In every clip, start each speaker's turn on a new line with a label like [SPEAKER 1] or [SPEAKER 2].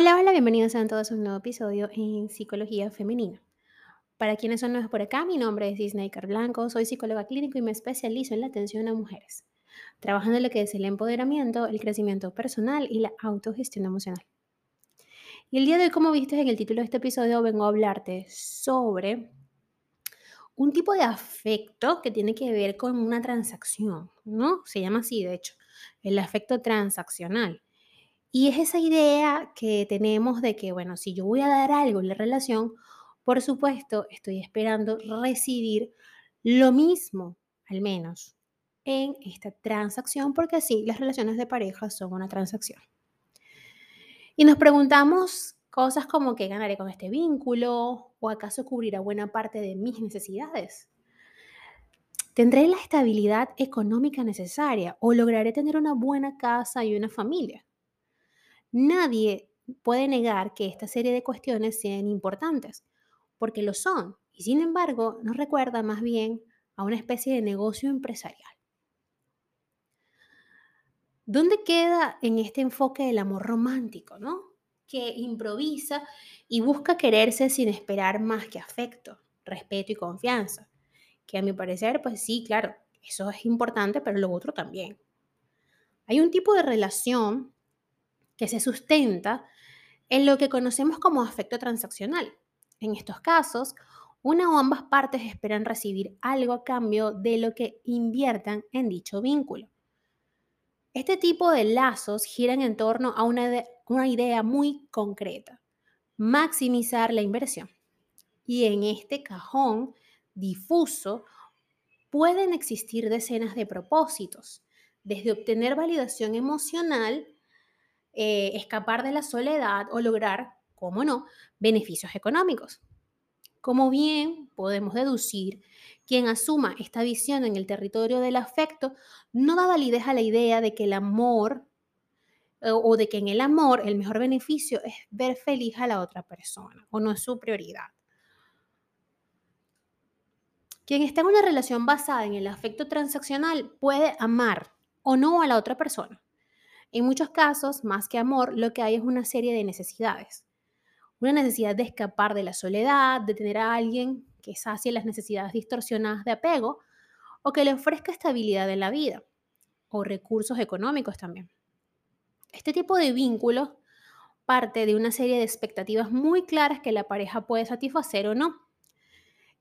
[SPEAKER 1] Hola, hola, bienvenidos a todos a un nuevo episodio en Psicología Femenina. Para quienes son nuevos por acá, mi nombre es Disney Blanco, soy psicóloga clínico y me especializo en la atención a mujeres, trabajando en lo que es el empoderamiento, el crecimiento personal y la autogestión emocional. Y el día de hoy, como viste en el título de este episodio, vengo a hablarte sobre un tipo de afecto que tiene que ver con una transacción, ¿no? Se llama así, de hecho, el afecto transaccional. Y es esa idea que tenemos de que, bueno, si yo voy a dar algo en la relación, por supuesto, estoy esperando recibir lo mismo, al menos, en esta transacción, porque así las relaciones de pareja son una transacción. Y nos preguntamos cosas como qué ganaré con este vínculo o acaso cubrirá buena parte de mis necesidades. ¿Tendré la estabilidad económica necesaria o lograré tener una buena casa y una familia? Nadie puede negar que esta serie de cuestiones sean importantes, porque lo son, y sin embargo nos recuerda más bien a una especie de negocio empresarial. ¿Dónde queda en este enfoque el amor romántico, no? Que improvisa y busca quererse sin esperar más que afecto, respeto y confianza. Que a mi parecer, pues sí, claro, eso es importante, pero lo otro también. Hay un tipo de relación que se sustenta en lo que conocemos como afecto transaccional. En estos casos, una o ambas partes esperan recibir algo a cambio de lo que inviertan en dicho vínculo. Este tipo de lazos giran en torno a una, una idea muy concreta, maximizar la inversión. Y en este cajón difuso pueden existir decenas de propósitos, desde obtener validación emocional eh, escapar de la soledad o lograr, cómo no, beneficios económicos. Como bien podemos deducir, quien asuma esta visión en el territorio del afecto no da validez a la idea de que el amor eh, o de que en el amor el mejor beneficio es ver feliz a la otra persona o no es su prioridad. Quien está en una relación basada en el afecto transaccional puede amar o no a la otra persona, en muchos casos, más que amor, lo que hay es una serie de necesidades. Una necesidad de escapar de la soledad, de tener a alguien que sacie las necesidades distorsionadas de apego o que le ofrezca estabilidad en la vida o recursos económicos también. Este tipo de vínculo parte de una serie de expectativas muy claras que la pareja puede satisfacer o no.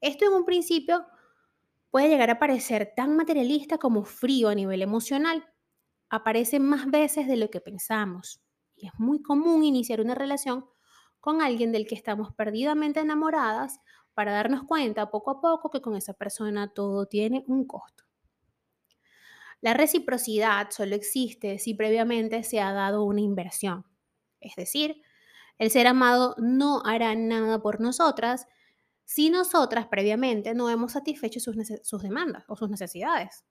[SPEAKER 1] Esto en un principio puede llegar a parecer tan materialista como frío a nivel emocional, aparece más veces de lo que pensamos y es muy común iniciar una relación con alguien del que estamos perdidamente enamoradas para darnos cuenta poco a poco que con esa persona todo tiene un costo. La reciprocidad solo existe si previamente se ha dado una inversión. Es decir, el ser amado no hará nada por nosotras si nosotras previamente no hemos satisfecho sus, sus demandas o sus necesidades.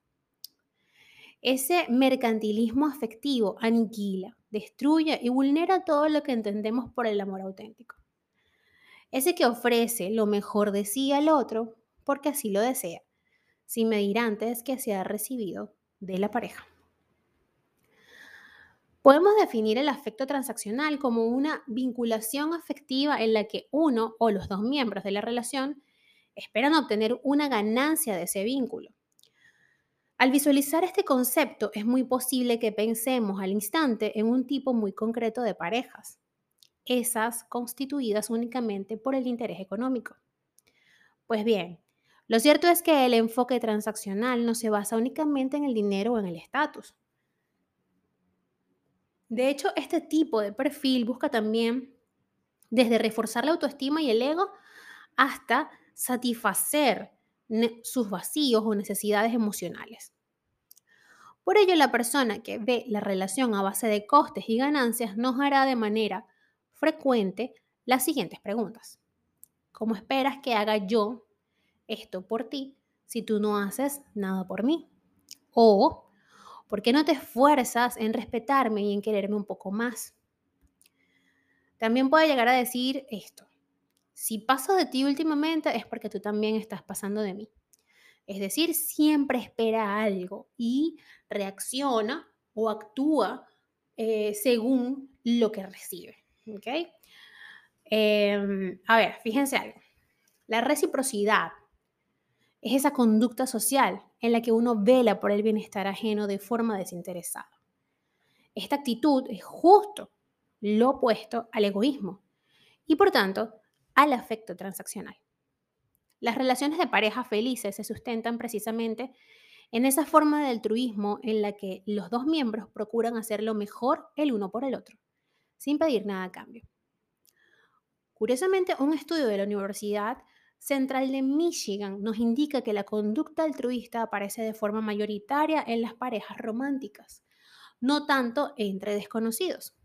[SPEAKER 1] Ese mercantilismo afectivo aniquila, destruye y vulnera todo lo que entendemos por el amor auténtico. Ese que ofrece lo mejor de sí al otro porque así lo desea, sin medir antes que se ha recibido de la pareja. Podemos definir el afecto transaccional como una vinculación afectiva en la que uno o los dos miembros de la relación esperan obtener una ganancia de ese vínculo al visualizar este concepto, es muy posible que pensemos al instante en un tipo muy concreto de parejas, esas constituidas únicamente por el interés económico. Pues bien, lo cierto es que el enfoque transaccional no se basa únicamente en el dinero o en el estatus. De hecho, este tipo de perfil busca también desde reforzar la autoestima y el ego hasta satisfacer sus vacíos o necesidades emocionales. Por ello, la persona que ve la relación a base de costes y ganancias nos hará de manera frecuente las siguientes preguntas. ¿Cómo esperas que haga yo esto por ti si tú no haces nada por mí? O, ¿por qué no te esfuerzas en respetarme y en quererme un poco más? También puede llegar a decir esto. Si paso de ti últimamente es porque tú también estás pasando de mí. Es decir, siempre espera algo y reacciona o actúa eh, según lo que recibe. ¿Ok? Em, a ver, fíjense algo. La reciprocidad es esa conducta social en la que uno vela por el bienestar ajeno de forma desinteresada. Esta actitud es justo lo opuesto al egoísmo y por tanto al afecto transaccional. Las relaciones de pareja felices se sustentan precisamente en esa forma de altruismo en la que los dos miembros procuran hacer lo mejor el uno por el otro, sin pedir nada a cambio. Curiosamente, un estudio de la Universidad Central de Michigan nos indica que la conducta altruista aparece de forma mayoritaria en las parejas románticas, no tanto entre desconocidos.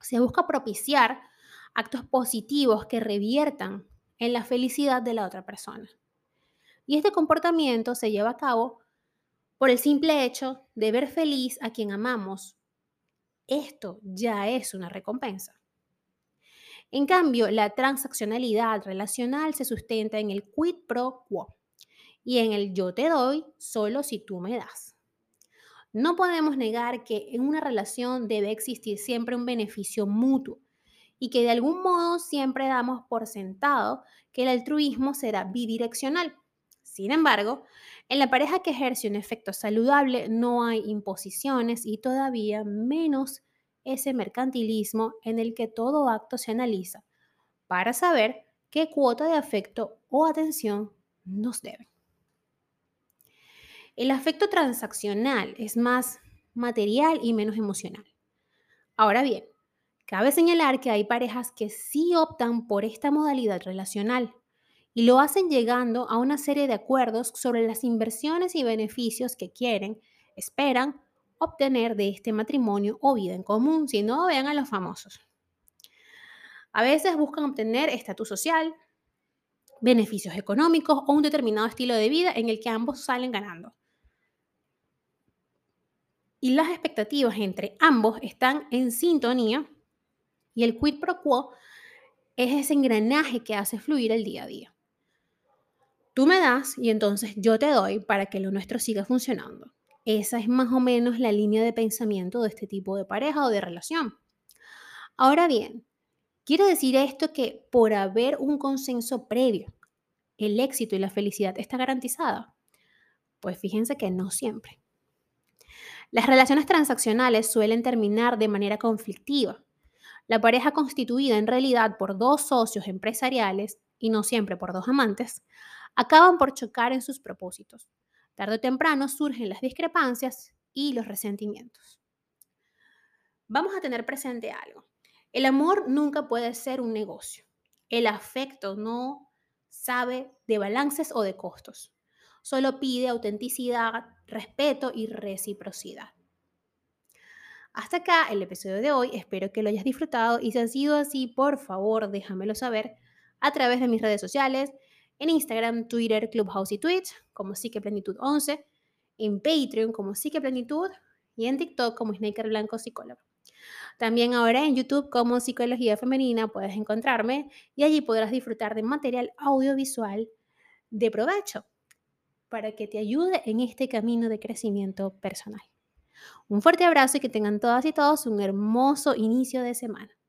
[SPEAKER 1] Se busca propiciar actos positivos que reviertan en la felicidad de la otra persona. Y este comportamiento se lleva a cabo por el simple hecho de ver feliz a quien amamos. Esto ya es una recompensa. En cambio, la transaccionalidad relacional se sustenta en el quid pro quo y en el yo te doy solo si tú me das. No podemos negar que en una relación debe existir siempre un beneficio mutuo y que de algún modo siempre damos por sentado que el altruismo será bidireccional. Sin embargo, en la pareja que ejerce un efecto saludable no hay imposiciones y todavía menos ese mercantilismo en el que todo acto se analiza para saber qué cuota de afecto o atención nos deben. El afecto transaccional es más material y menos emocional. Ahora bien, cabe señalar que hay parejas que sí optan por esta modalidad relacional y lo hacen llegando a una serie de acuerdos sobre las inversiones y beneficios que quieren, esperan obtener de este matrimonio o vida en común, si no, vean a los famosos. A veces buscan obtener estatus social, beneficios económicos o un determinado estilo de vida en el que ambos salen ganando. Y las expectativas entre ambos están en sintonía y el quid pro quo es ese engranaje que hace fluir el día a día. Tú me das y entonces yo te doy para que lo nuestro siga funcionando. Esa es más o menos la línea de pensamiento de este tipo de pareja o de relación. Ahora bien, ¿quiere decir esto que por haber un consenso previo, el éxito y la felicidad está garantizada? Pues fíjense que no siempre. Las relaciones transaccionales suelen terminar de manera conflictiva. La pareja constituida en realidad por dos socios empresariales, y no siempre por dos amantes, acaban por chocar en sus propósitos, Tarde o temprano surgen las discrepancias y los resentimientos. Vamos a tener presente algo. El amor nunca puede ser un negocio. El afecto no sabe de balances o de costos. Solo pide autenticidad, respeto y reciprocidad. Hasta acá el episodio de hoy. Espero que lo hayas disfrutado y si ha sido así, por favor, déjamelo saber a través de mis redes sociales en Instagram, Twitter, Clubhouse y Twitch como Plenitud 11, en Patreon como Plenitud y en TikTok como Snaker Blanco Psicólogo. También ahora en YouTube como Psicología Femenina puedes encontrarme y allí podrás disfrutar de material audiovisual de provecho para que te ayude en este camino de crecimiento personal. Un fuerte abrazo y que tengan todas y todos un hermoso inicio de semana.